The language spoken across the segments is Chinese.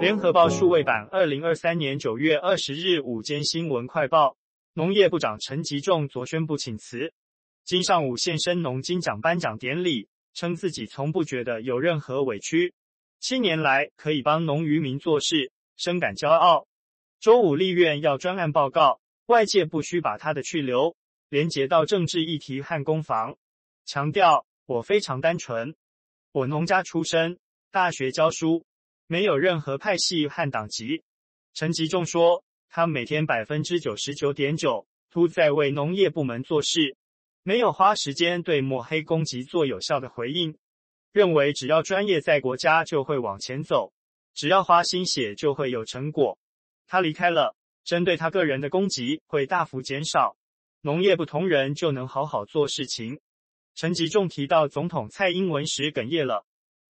联合报数位版，二零二三年九月二十日午间新闻快报：农业部长陈吉仲昨宣布请辞，今上午现身农金奖颁奖典礼，称自己从不觉得有任何委屈，七年来可以帮农渔民做事，深感骄傲。周五立院要专案报告，外界不需把他的去留连结到政治议题和攻防，强调我非常单纯，我农家出身，大学教书。没有任何派系和党籍。陈吉仲说，他每天百分之九十九点九都在为农业部门做事，没有花时间对抹黑攻击做有效的回应。认为只要专业在国家就会往前走，只要花心血就会有成果。他离开了，针对他个人的攻击会大幅减少，农业不同人就能好好做事情。陈吉仲提到总统蔡英文时哽咽了，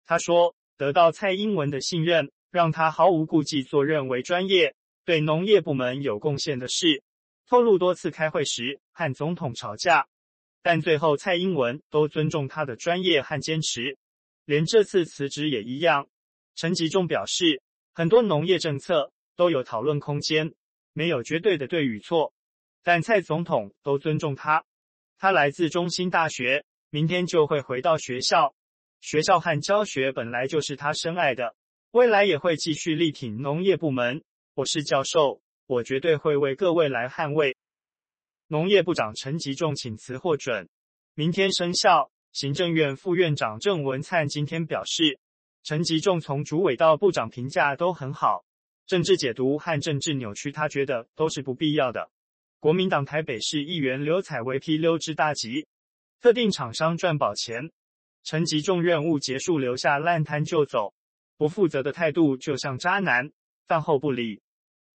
他说。得到蔡英文的信任，让他毫无顾忌做认为专业、对农业部门有贡献的事。透露多次开会时和总统吵架，但最后蔡英文都尊重他的专业和坚持，连这次辞职也一样。陈吉仲表示，很多农业政策都有讨论空间，没有绝对的对与错，但蔡总统都尊重他。他来自中兴大学，明天就会回到学校。学校和教学本来就是他深爱的，未来也会继续力挺农业部门。我是教授，我绝对会为各位来捍卫。农业部长陈吉仲请辞获准，明天生效。行政院副院长郑文灿今天表示，陈吉仲从主委到部长评价都很好，政治解读和政治扭曲，他觉得都是不必要的。国民党台北市议员刘彩薇批溜之大吉，特定厂商赚饱钱。陈吉仲任务结束，留下烂摊就走，不负责的态度就像渣男，饭后不理。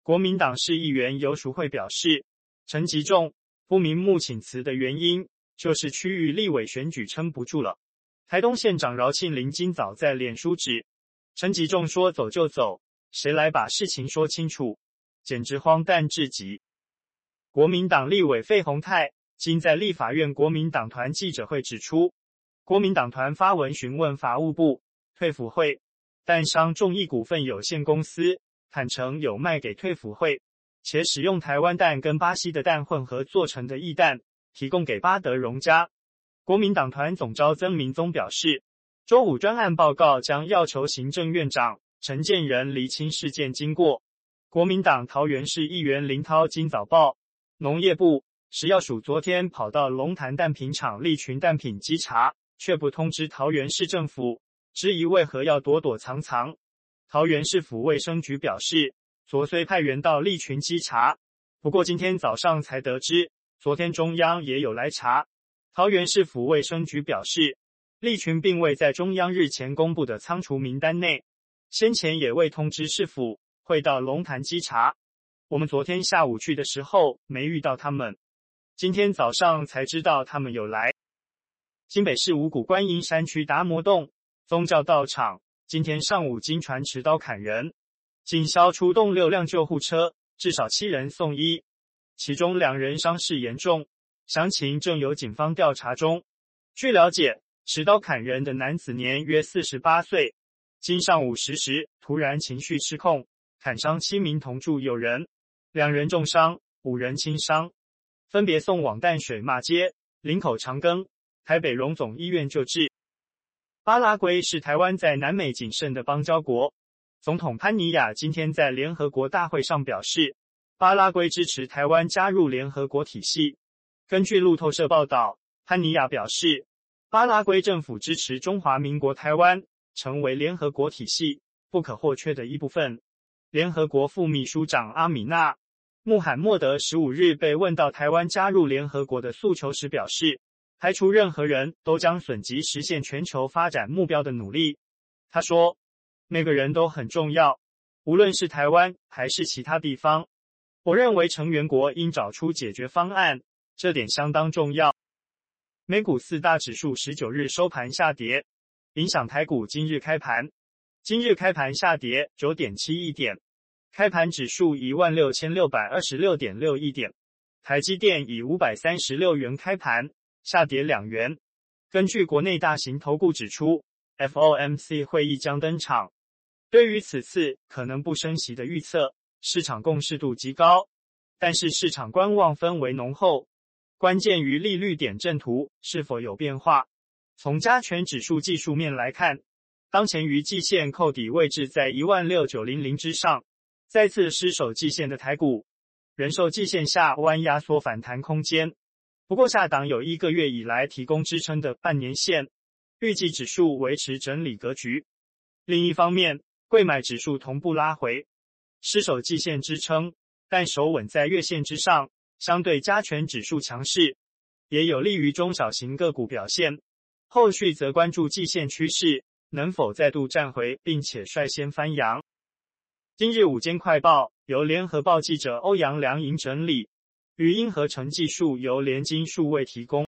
国民党市议员游淑慧表示，陈吉仲不瞑目请辞的原因，就是区域立委选举撑不住了。台东县长饶庆铃今早在脸书指，陈吉仲说走就走，谁来把事情说清楚？简直荒诞至极。国民党立委费鸿泰今在立法院国民党团记者会指出。国民党团发文询问法务部退辅会蛋商众益股份有限公司，坦承有卖给退辅会，且使用台湾蛋跟巴西的蛋混合做成的液蛋，提供给巴德荣家。国民党团总召曾明宗表示，周五专案报告将要求行政院长陈建仁厘清事件经过。国民党桃园市议员林涛今早报，农业部食药署昨天跑到龙潭蛋品厂利群蛋品稽查。却不通知桃园市政府，质疑为何要躲躲藏藏。桃园市府卫生局表示，昨虽派员到利群稽查，不过今天早上才得知，昨天中央也有来查。桃园市府卫生局表示，利群并未在中央日前公布的仓储名单内，先前也未通知市府会到龙潭稽查。我们昨天下午去的时候没遇到他们，今天早上才知道他们有来。新北市五股观音山区达摩洞宗教道场今天上午经传持刀砍人，警消出动六辆救护车，至少七人送医，其中两人伤势严重，详情正由警方调查中。据了解，持刀砍人的男子年约四十八岁，今上午十时突然情绪失控，砍伤七名同住友人，两人重伤，五人轻伤，分别送往淡水马街、林口长庚。台北荣总医院救治。巴拉圭是台湾在南美仅剩的邦交国。总统潘尼亚今天在联合国大会上表示，巴拉圭支持台湾加入联合国体系。根据路透社报道，潘尼亚表示，巴拉圭政府支持中华民国台湾成为联合国体系不可或缺的一部分。联合国副秘书长阿米纳·穆罕默德十五日被问到台湾加入联合国的诉求时表示，排除任何人都将损及实现全球发展目标的努力。他说：“每个人都很重要，无论是台湾还是其他地方。我认为成员国应找出解决方案，这点相当重要。”美股四大指数十九日收盘下跌，影响台股今日开盘。今日开盘下跌九点七一点，开盘指数一万六千六百二十六点六一点。台积电以五百三十六元开盘。下跌两元。根据国内大型投顾指出，FOMC 会议将登场。对于此次可能不升息的预测，市场共识度极高，但是市场观望氛围浓厚。关键于利率点阵图是否有变化。从加权指数技术面来看，当前于季线扣底位置在一万六九零零之上，再次失守季线的台股，仍受季线下弯压缩反弹空间。不过下档有一个月以来提供支撑的半年线，预计指数维持整理格局。另一方面，贵买指数同步拉回，失守季线支撑，但守稳在月线之上，相对加权指数强势，也有利于中小型个股表现。后续则关注季线趋势能否再度站回，并且率先翻扬。今日午间快报由联合报记者欧阳良莹整理，语音合成技术由联经数位提供。